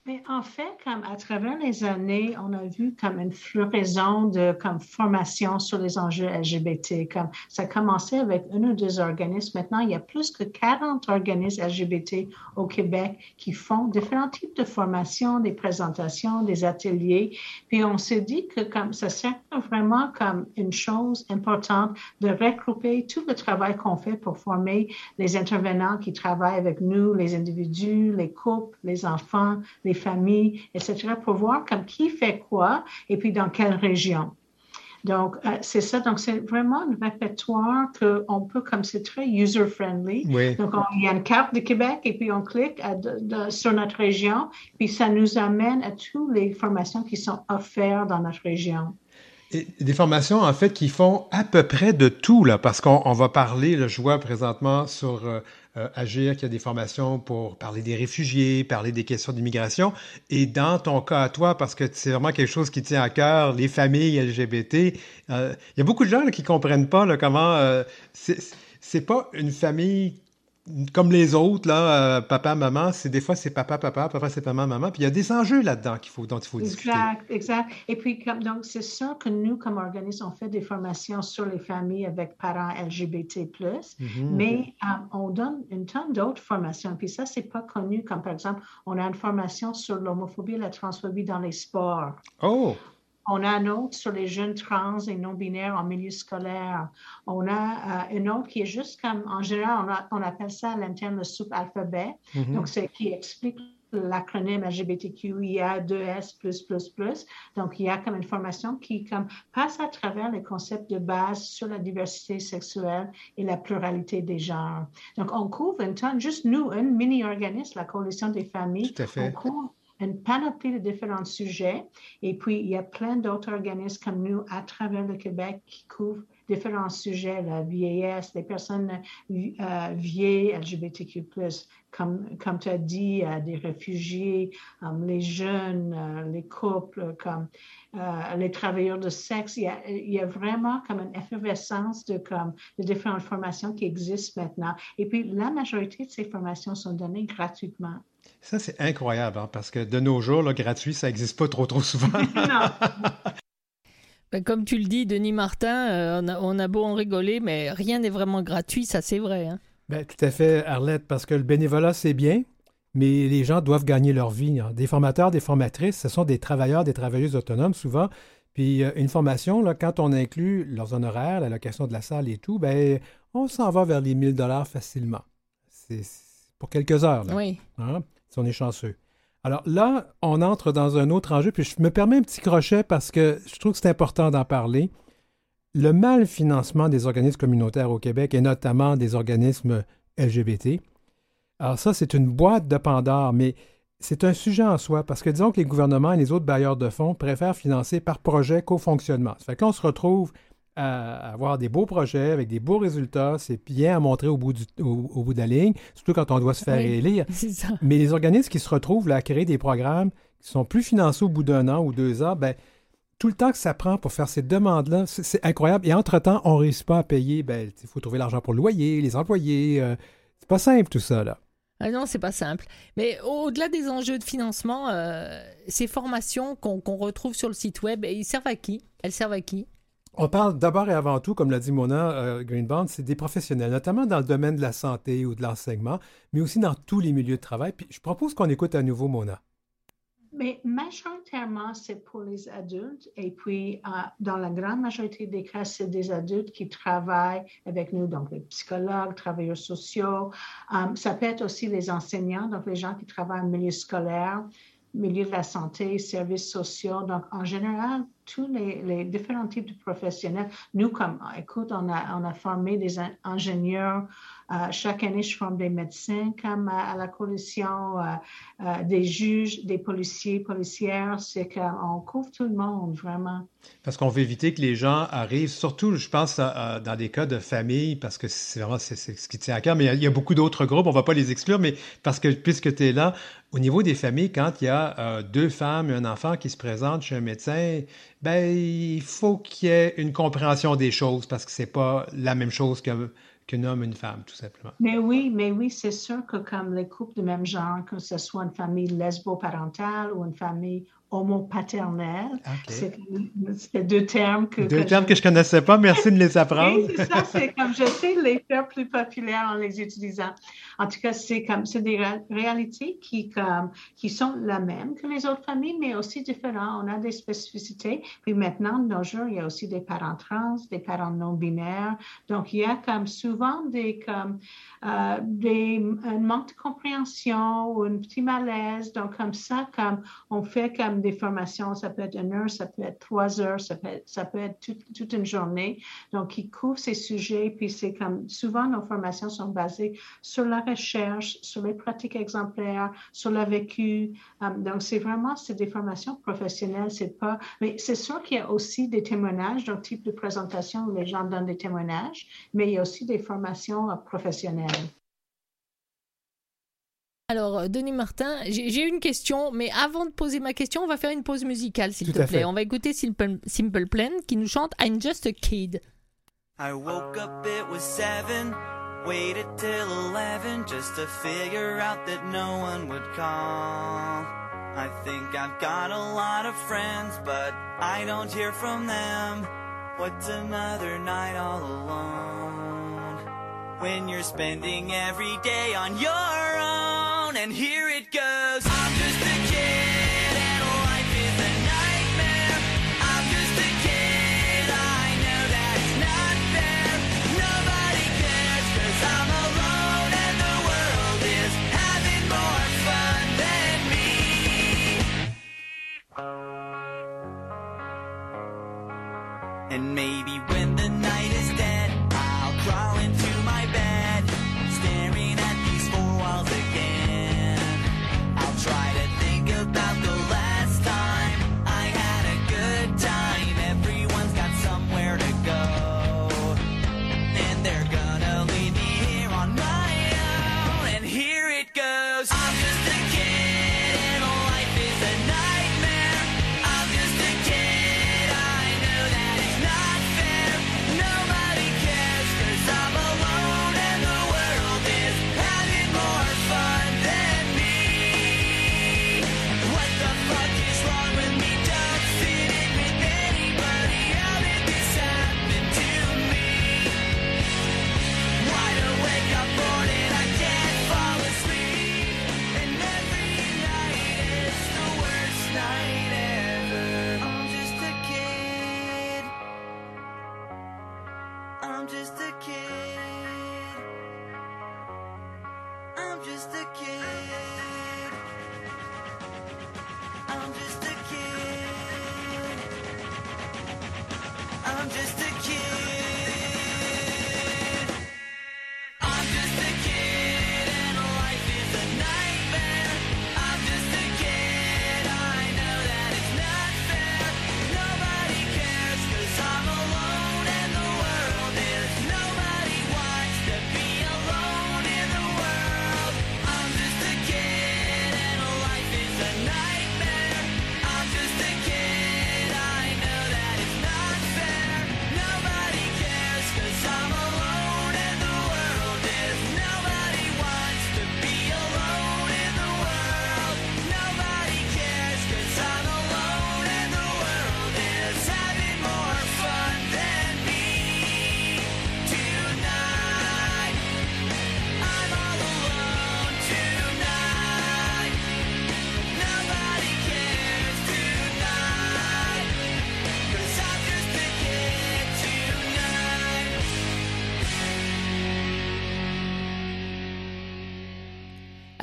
Mais en fait, comme à travers les années, on a vu comme une floraison de comme formation sur les enjeux LGBT. Comme ça a commencé avec un ou deux organismes. Maintenant, il y a plus que 40 organismes LGBT au Québec qui font différents types de formations, des présentations, des ateliers. Puis on s'est dit que comme ça sert vraiment comme une chose importante de regrouper tout le travail qu'on fait pour former les intervenants qui travaillent avec nous, les individus, les couples, les enfants, les familles, etc., pour voir comme qui fait quoi et puis dans quelle région. Donc, euh, c'est ça. Donc, c'est vraiment un répertoire qu'on peut, comme c'est très user-friendly. Donc, il y a une carte de Québec et puis on clique sur notre région, puis ça nous amène à toutes les formations qui sont offertes dans notre région. Et des formations, en fait, qui font à peu près de tout, là, parce qu'on va parler, le je vois présentement sur euh, euh, Agir, qui a des formations pour parler des réfugiés, parler des questions d'immigration. Et dans ton cas à toi, parce que c'est vraiment quelque chose qui tient à cœur, les familles LGBT, euh, il y a beaucoup de gens qui qui comprennent pas là, comment... Euh, c'est pas une famille comme les autres, là, euh, papa, maman, c'est des fois c'est papa, papa, papa, c'est maman, maman. Puis il y a des enjeux là-dedans qu'il faut, dont il faut discuter. Exact, exact. Et puis, comme, donc, c'est ça que nous, comme organisme, on fait des formations sur les familles avec parents LGBT. Mm-hmm. Mais euh, on donne une tonne d'autres formations. Puis ça, c'est pas connu, comme par exemple, on a une formation sur l'homophobie et la transphobie dans les sports. Oh! On a un autre sur les jeunes trans et non-binaires en milieu scolaire. On a euh, une autre qui est juste comme, en général, on, appelle ça à l'interne le soupe alphabet. Mm-hmm. Donc, c'est qui explique l'acronyme LGBTQIA 2S+++. Donc, il y a comme une formation qui comme, passe à travers les concepts de base sur la diversité sexuelle et la pluralité des genres. Donc, on couvre une tonne, juste nous, un mini-organisme, la Coalition des familles. Tout à fait. On couvre une panoplie de différents sujets. Et puis, il y a plein d'autres organismes comme nous à travers le Québec qui couvrent différents sujets, la vieillesse, les personnes euh, vieilles, LGBTQ+, comme, comme tu as dit, euh, des réfugiés, euh, les jeunes, les couples, comme les travailleurs de sexe. Il y, a, il y, a, vraiment comme une effervescence de, comme, de différentes formations qui existent maintenant. Et puis, la majorité de ces formations sont données gratuitement. Ça, c'est incroyable, hein, parce que de nos jours, le gratuit, ça n'existe pas trop, trop souvent. Ben, comme tu le dis, Denis Martin, euh, on, a, beau en rigoler, mais rien n'est vraiment gratuit, ça c'est vrai. Hein. Ben, tout à fait, Arlette, parce que le bénévolat, c'est bien, mais les gens doivent gagner leur vie. Hein. Des formateurs, des formatrices, ce sont des travailleurs, des travailleuses autonomes souvent. Puis euh, une formation, là, quand on inclut leurs honoraires, la location de la salle et tout, ben, on s'en va vers les 1000 dollars facilement. C'est pour quelques heures. Là. Oui. Hein? si on est chanceux. Alors là, on entre dans un autre enjeu, puis je me permets un petit crochet parce que je trouve que c'est important d'en parler. Le mal financement des organismes communautaires au Québec et notamment des organismes LGBT. Alors ça, c'est une boîte de Pandore, mais c'est un sujet en soi parce que disons que les gouvernements et les autres bailleurs de fonds préfèrent financer par projet qu'au fonctionnement. Ça fait qu'on se retrouve à avoir des beaux projets avec des beaux résultats. C'est bien à montrer au bout, du, au, bout de la ligne, surtout quand on doit se faire élire. Mais les organismes qui se retrouvent là, à créer des programmes qui sont plus financés au bout d'un an ou deux ans, ben, tout le temps que ça prend pour faire ces demandes-là, c'est incroyable. Et entre-temps, on ne réussit pas à payer. Ben, il faut trouver l'argent pour le loyer, les employés. Euh, c'est pas simple tout ça, là. Ah non, c'est pas simple. Mais au-delà des enjeux de financement, euh, ces formations qu'on retrouve sur le site web, ils servent à qui? Elles servent à qui? On parle d'abord et avant tout, comme l'a dit Mona euh, c'est des professionnels, notamment dans le domaine de la santé ou de l'enseignement, mais aussi dans tous les milieux de travail. Puis je propose qu'on écoute à nouveau Mona. Mais majoritairement, c'est pour les adultes. Et puis, euh, dans la grande majorité des cas, c'est des adultes qui travaillent avec nous, donc les psychologues, travailleurs sociaux. Euh, ça peut être aussi les enseignants, donc les gens qui travaillent en milieu scolaire, milieu de la santé, services sociaux. Donc, en général, tous les, différents types de professionnels. Nous, comme, écoute, on a, on a formé des ingénieurs. Euh, chaque année, je forme des médecins comme à, la coalition, euh, euh, des juges, des policiers, policières. C'est qu'on couvre tout le monde, vraiment. Parce qu'on veut éviter que les gens arrivent, surtout, je pense, dans des cas de famille, parce que c'est vraiment c'est, ce qui tient à cœur, mais il y a, beaucoup d'autres groupes, on ne va pas les exclure, mais parce que puisque tu es là, au niveau des familles, quand il y a deux femmes et un enfant qui se présentent chez un médecin, ben, il faut qu'il y ait une compréhension des choses parce que c'est pas la même chose qu'un homme et une femme, tout simplement. Mais oui, mais oui, c'est sûr que comme les couples de même genre, que ce soit une famille lesbo-parentale ou une famille homopaternel. C'est deux termes que. Deux termes je... que je connaissais pas. Merci de les apprendre. oui, c'est ça. C'est comme je sais les faire plus populaires en les utilisant. En tout cas, c'est comme c'est des réalités qui comme qui sont la même que les autres familles, mais aussi différentes. On a des spécificités. Puis maintenant, de nos jours, il y a aussi des parents trans, des parents non binaires. Donc il y a comme souvent des comme euh, des un manque de compréhension ou un petit malaise. Donc comme ça, comme on fait comme des formations, ça peut être une heure, ça peut être trois heures, ça peut être, ça peut être toute une journée. Donc, ils couvrent ces sujets, puis c'est comme souvent nos formations sont basées sur la recherche, sur les pratiques exemplaires, sur le vécu. Um, donc, c'est vraiment, c'est des formations professionnelles, c'est pas, mais c'est sûr qu'il y a aussi des témoignages, donc type de présentation où les gens donnent des témoignages, mais il y a aussi des formations euh, professionnelles. Alors, euh, Denis Martin, j'ai une question, mais avant de poser ma question, on va faire une pause musicale, s'il te plaît. On va écouter Simple, Simple Plan qui nous chante I'm Just a Kid. I woke up, it was seven, waited till eleven just to figure out that no one would call. I think I've got a lot of friends, but I don't hear from them. What's another night all alone? When you're spending every day on your and here it goes.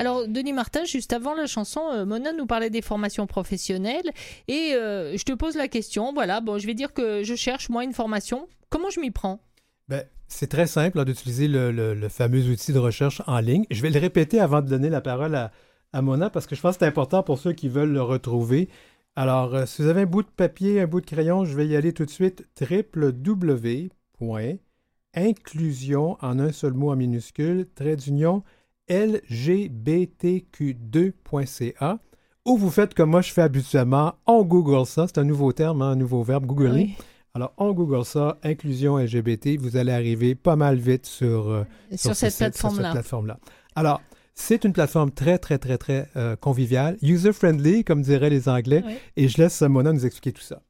Alors, Denis Martin, juste avant la chanson, euh, Mona nous parlait des formations professionnelles et euh, je te pose la question. Voilà, bon, je vais dire que je cherche, moi, une formation. Comment je m'y prends? Ben, c'est très simple d'utiliser le, fameux outil de recherche en ligne. Je vais le répéter avant de donner la parole à, à Mona parce que je pense que c'est important pour ceux qui veulent le retrouver. Alors, euh, si vous avez un bout de papier, un bout de crayon, je vais y aller tout de suite. www.inclusion en un seul mot en minuscule, trait d'union, lgbtq2.ca. Ou vous faites comme moi je fais habituellement, on Google ça, c'est un nouveau terme, hein, un nouveau verbe, googling. Alors, on Google ça, inclusion LGBT, vous allez arriver pas mal vite sur, euh, sur, cette plateforme-là. Plateforme Alors, c'est une plateforme très, très, très, très euh, conviviale, user-friendly, comme diraient les Anglais. Et je laisse Mona nous expliquer tout ça.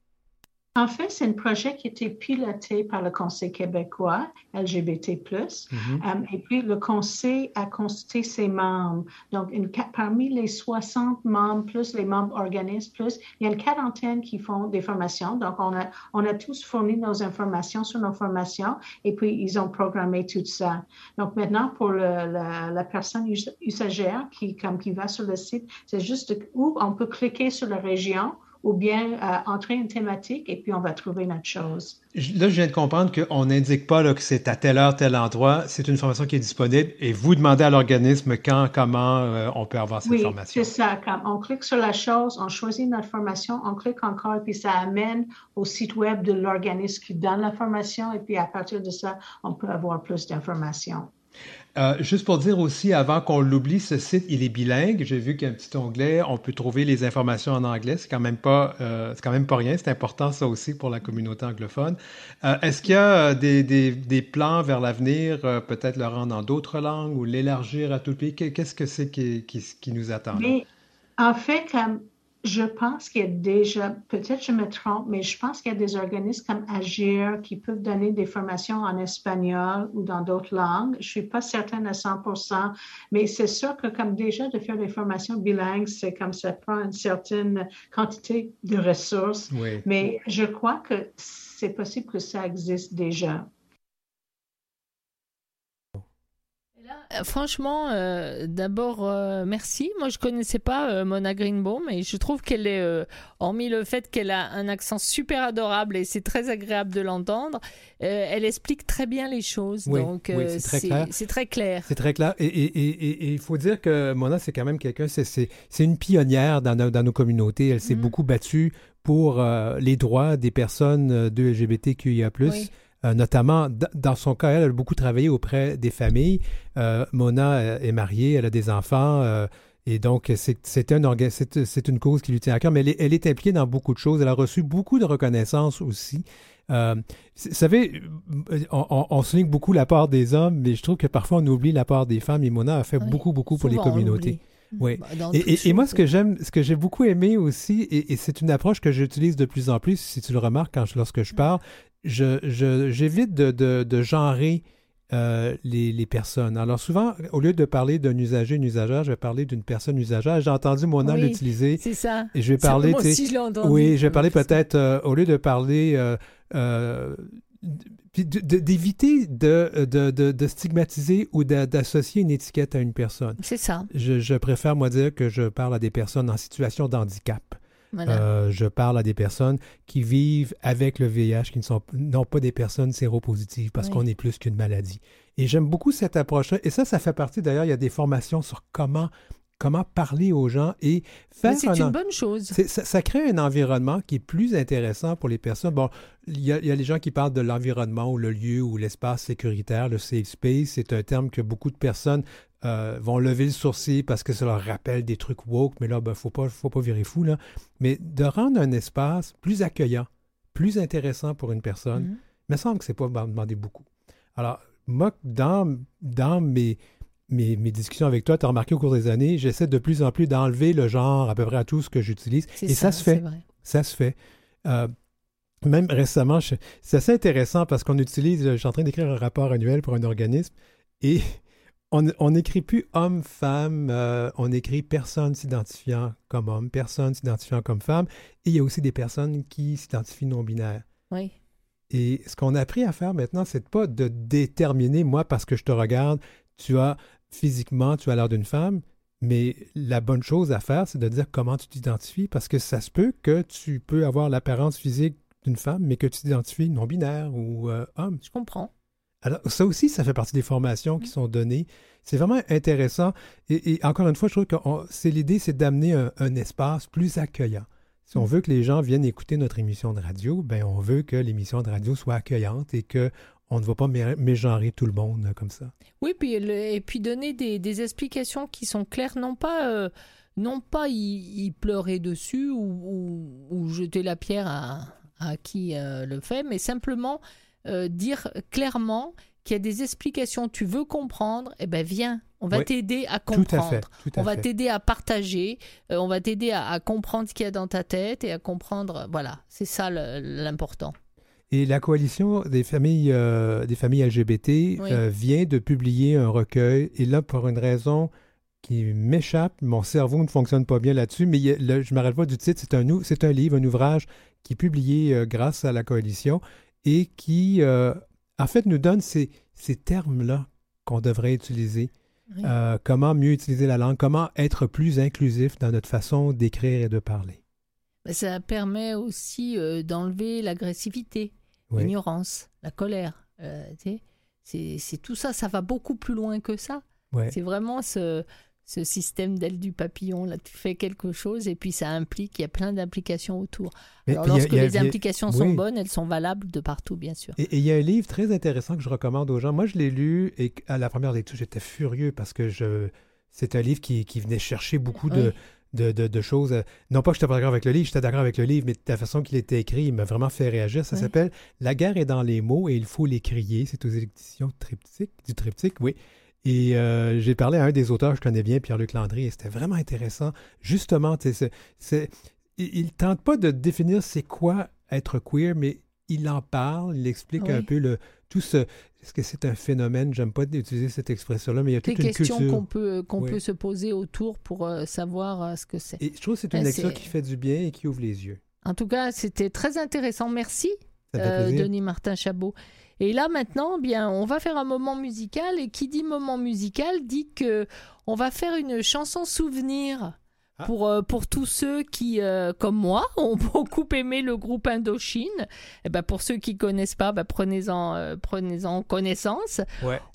En fait, c'est un projet qui a été piloté par le Conseil québécois LGBT+. Mm-hmm. Euh, et puis, le Conseil a consulté ses membres. Donc, une, parmi les 60 membres, plus les membres organismes, plus, il y a une quarantaine qui font des formations. Donc, on a, on a tous fourni nos informations sur nos formations et puis ils ont programmé tout ça. Donc, maintenant, pour la, la, personne usagère qui, comme, qui va sur le site, c'est juste où on peut cliquer sur la région ou bien euh, entrer une thématique et puis on va trouver notre chose. Là, je viens de comprendre qu'on n'indique pas là, que c'est à telle heure, tel endroit. C'est une formation qui est disponible et vous demandez à l'organisme quand, comment euh, on peut avoir cette formation. Oui, c'est ça. Quand on clique sur la chose, on choisit notre formation, on clique encore et puis ça amène au site web de l'organisme qui donne la formation et puis à partir de ça, on peut avoir plus d'informations. Euh, juste pour dire aussi, avant qu'on l'oublie, ce site, il est bilingue. J'ai vu qu'il y a un petit onglet, on peut trouver les informations en anglais. C'est quand même pas, euh, c'est quand même pas rien. C'est important ça aussi pour la communauté anglophone. Euh, est-ce qu'il y a des, plans vers l'avenir, peut-être le rendre dans d'autres langues ou l'élargir à tout le pays? Qu'est-ce que c'est qui, nous attend Mais, en fait, je pense qu'il y a déjà, peut-être je me trompe, mais je pense qu'il y a des organismes comme Agir qui peuvent donner des formations en espagnol ou dans d'autres langues. Je suis pas certaine à 100%, mais c'est sûr que comme déjà de faire des formations bilingues, c'est comme ça prend une certaine quantité de ressources. Mais je crois que c'est possible que ça existe déjà. Franchement, euh, d'abord, euh, merci. Moi, je connaissais pas Mona Greenbaum et je trouve qu'elle est, hormis le fait qu'elle a un accent super adorable et c'est très agréable de l'entendre, elle explique très bien les choses. donc, c'est très, clair. C'est très clair. C'est très clair. Et il faut dire que Mona, c'est quand même quelqu'un, c'est une pionnière dans, dans, nos communautés. Elle s'est mm. beaucoup battue pour les droits des personnes de LGBTQIA+. Oui. Euh, notamment, dans son cas, elle a beaucoup travaillé auprès des familles. Euh, Mona euh, est mariée, elle a des enfants. et donc, c'est un c'est une cause qui lui tient à cœur, mais elle est, impliquée dans beaucoup de choses. Elle a reçu beaucoup de reconnaissance aussi. vous savez, on, souligne beaucoup la part des hommes, mais je trouve que parfois on oublie la part des femmes. Et Mona a fait beaucoup, beaucoup pour les communautés. Oui. Bah, et, moi, ce que j'aime, ce que j'ai beaucoup aimé aussi, et, c'est une approche que j'utilise de plus en plus, si tu le remarques quand lorsque je parle, j'évite de, de, de, genrer euh, les, les, personnes. Alors souvent, au lieu de parler d'un usager, une usagère, je vais parler d'une personne usagère. J'ai entendu mon nom l'utiliser. C'est ça. Et je vais parler. Moi aussi, je entendu. Oui, je vais parler peut-être, euh, au lieu de parler. Euh, d'éviter de, de, de, de, stigmatiser ou d'associer une étiquette à une personne. C'est ça. Je, je, préfère, moi, dire que je parle à des personnes en situation d'handicap. Euh, je parle à des personnes qui vivent avec le VIH, qui ne sont non pas des personnes séropositives parce qu'on est plus qu'une maladie. Et j'aime beaucoup cette approche-là. Et ça, ça fait partie d'ailleurs, il y a des formations sur comment comment parler aux gens et faire. C'est une bonne chose. Ça, crée un environnement qui est plus intéressant pour les personnes. Bon, il y a, il y a les gens qui parlent de l'environnement ou le lieu ou l'espace sécuritaire, le safe space. C'est un terme que beaucoup de personnes euh, vont lever le sourcil parce que ça leur rappelle des trucs woke, mais là, il ben, ne faut pas, faut pas virer fou. Là. Mais de rendre un espace plus accueillant, plus intéressant pour une personne, mm-hmm. il me semble que c'est pas demander beaucoup. Alors, moi, dans, dans mes, mes, discussions avec toi, tu as remarqué au cours des années, j'essaie de plus en plus d'enlever le genre à peu près à tout ce que j'utilise. Et ça, se fait. Ça se fait. Euh, même récemment, c'est assez intéressant parce qu'on utilise, je suis en train d'écrire un rapport annuel pour un organisme et on n'écrit plus homme, femme, euh, on écrit personne s'identifiant comme homme, personne s'identifiant comme femme, et il y a aussi des personnes qui s'identifient non-binaires. Oui. Et ce qu'on a appris à faire maintenant, c'est pas de déterminer, moi, parce que je te regarde, tu as physiquement, tu as l'air d'une femme, Mais la bonne chose à faire, c'est de dire comment tu t'identifies, parce que ça se peut que tu peux avoir l'apparence physique d'une femme, mais que tu t'identifies non-binaire ou euh, homme. Je comprends. Alors, ça aussi, ça fait partie des formations qui mm. sont données. C'est vraiment intéressant. Et, encore une fois, je trouve que c'est l'idée, c'est d'amener un, espace plus accueillant. Si on mm. veut que les gens viennent écouter notre émission de radio, ben on veut que l'émission de radio soit accueillante et que on ne va pas mégenrer tout le monde euh, comme ça. Oui, puis, et puis donner des, explications qui sont claires, non pas, euh, non pas y, pleurer dessus ou, jeter la pierre à, qui euh, le fait, mais simplement dire clairement qu'il y a des explications, tu veux comprendre, eh ben viens, on va t'aider à comprendre. on va t'aider à partager, on va t'aider à, à, comprendre ce qu'il y a dans ta tête et à comprendre, voilà, c'est ça l'important. Et la coalition des familles, euh, des familles LGBT euh, vient de publier un recueil. Et là, pour une raison qui m'échappe, mon cerveau ne fonctionne pas bien là-dessus, mais je ne rappelle pas du titre. C'est un, c'est un livre, un ouvrage qui est publié euh, grâce à la coalition et qui, en fait, nous donne ces, ces termes-là qu'on devrait utiliser. comment mieux utiliser la langue, comment être plus inclusif dans notre façon d'écrire et de parler. Ça permet aussi d'enlever l'agressivité l'ignorance, la colère. Euh, c'est tout ça, ça va beaucoup plus loin que ça. C'est vraiment ce, ce système d'aile du papillon. Là, tu fais quelque chose et puis ça implique, il y a plein d'implications autour. Alors, lorsque les implications sont bonnes, elles sont valables de partout, bien sûr. Et il y a un livre très intéressant que je recommande aux gens. Moi, je l'ai lu et à la première lecture, j'étais furieux parce que je c'est un livre qui, qui, venait chercher beaucoup de, de, choses. Euh, non pas que je n'étais pas d'accord avec le livre, j'étais d'accord avec le livre, mais la façon qu'il était écrit, il m'a vraiment fait réagir. Ça s'appelle La guerre est dans les mots et il faut les crier. C'est aux éditions triptyque, du triptyque, oui. Et euh, j'ai parlé à un des auteurs que je connais bien, Pierre-Luc Landry, et c'était vraiment intéressant. Justement, c'est, il ne tente pas de définir c'est quoi être queer, mais il en parle, il explique un peu le, tout ce, est-ce que c'est un phénomène? J'aime pas utiliser cette expression-là, mais il y a toute une questions qu'on peut, qu'on peut se poser autour pour euh, savoir euh, ce que c'est. Et je trouve que c'est une ben, lecture qui fait du bien et qui ouvre les yeux. En tout cas, c'était très intéressant. Merci, euh, Denis Martin Chabot. Et là maintenant, bien, on va faire un moment musical. Et qui dit moment musical dit que on va faire une chanson souvenir ah. Pour, euh, pour tous ceux qui, euh, comme moi, ont beaucoup aimé le groupe Indochine, et eh ben pour ceux qui connaissent pas, ben prenez-en euh, prenez-en connaissance.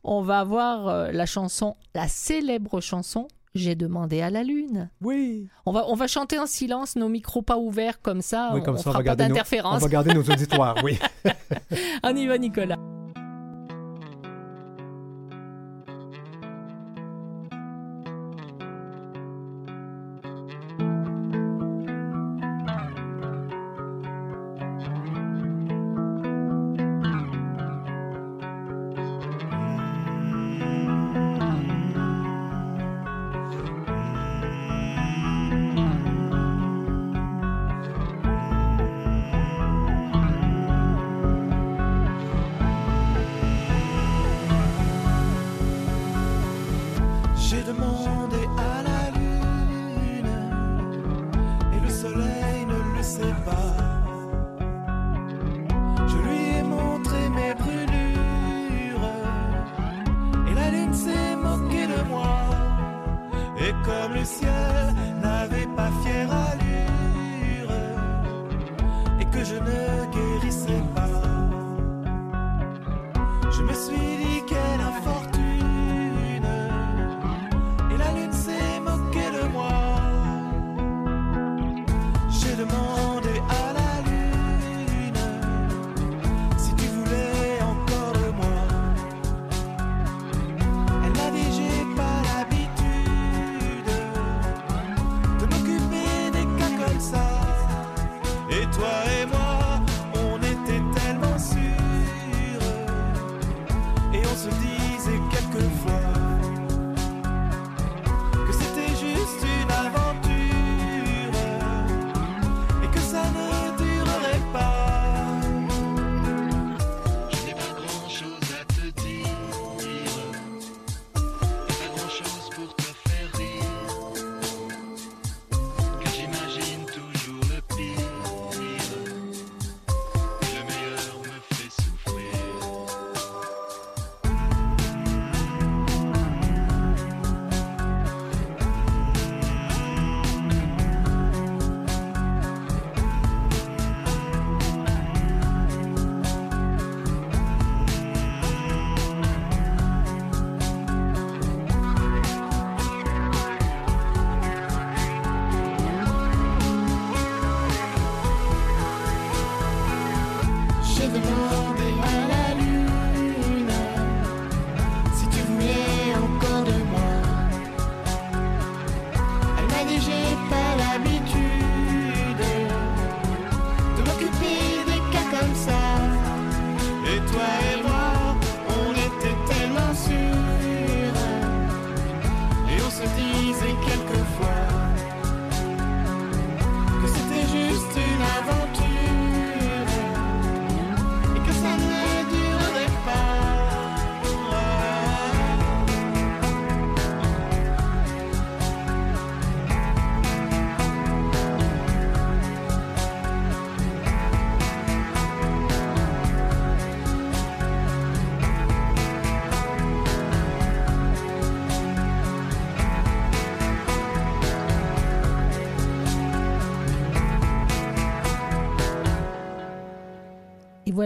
On va avoir la chanson, la célèbre chanson j'ai demandé à la lune. Oui. On va, on va chanter en silence, nos micros pas ouverts comme ça. Oui, comme on, ça, fera on va pas d'interférence. On va garder nos auditoires, oui. on y va, Nicolas.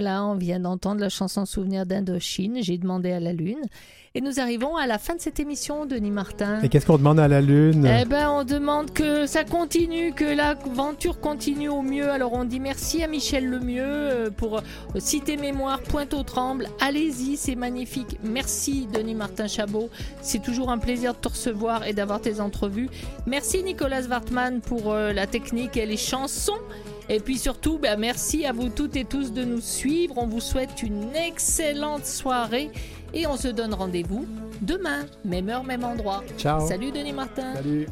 Voilà, on vient d'entendre la chanson Souvenir d'Indochine. J'ai demandé à la Lune. Et nous arrivons à la fin de cette émission, Denis Martin. Et qu'est-ce qu'on demande à la Lune? Eh ben, on demande que ça continue, que l'aventure continue au mieux. Alors, on dit merci à Michel Lemieux euh, pour euh, Cité Mémoire, Pointe-aux-Trembles. Allez-y, c'est magnifique. Merci, Denis Martin Chabot. C'est toujours un plaisir de te recevoir et d'avoir tes entrevues. Merci, Nicolas Wartmann, pour euh, la technique et les chansons. Et puis surtout, ben, merci à vous toutes et tous de nous suivre. On vous souhaite une excellente soirée. Et on se donne rendez-vous demain, même heure, même endroit. Ciao. Salut Denis Martin. Salut.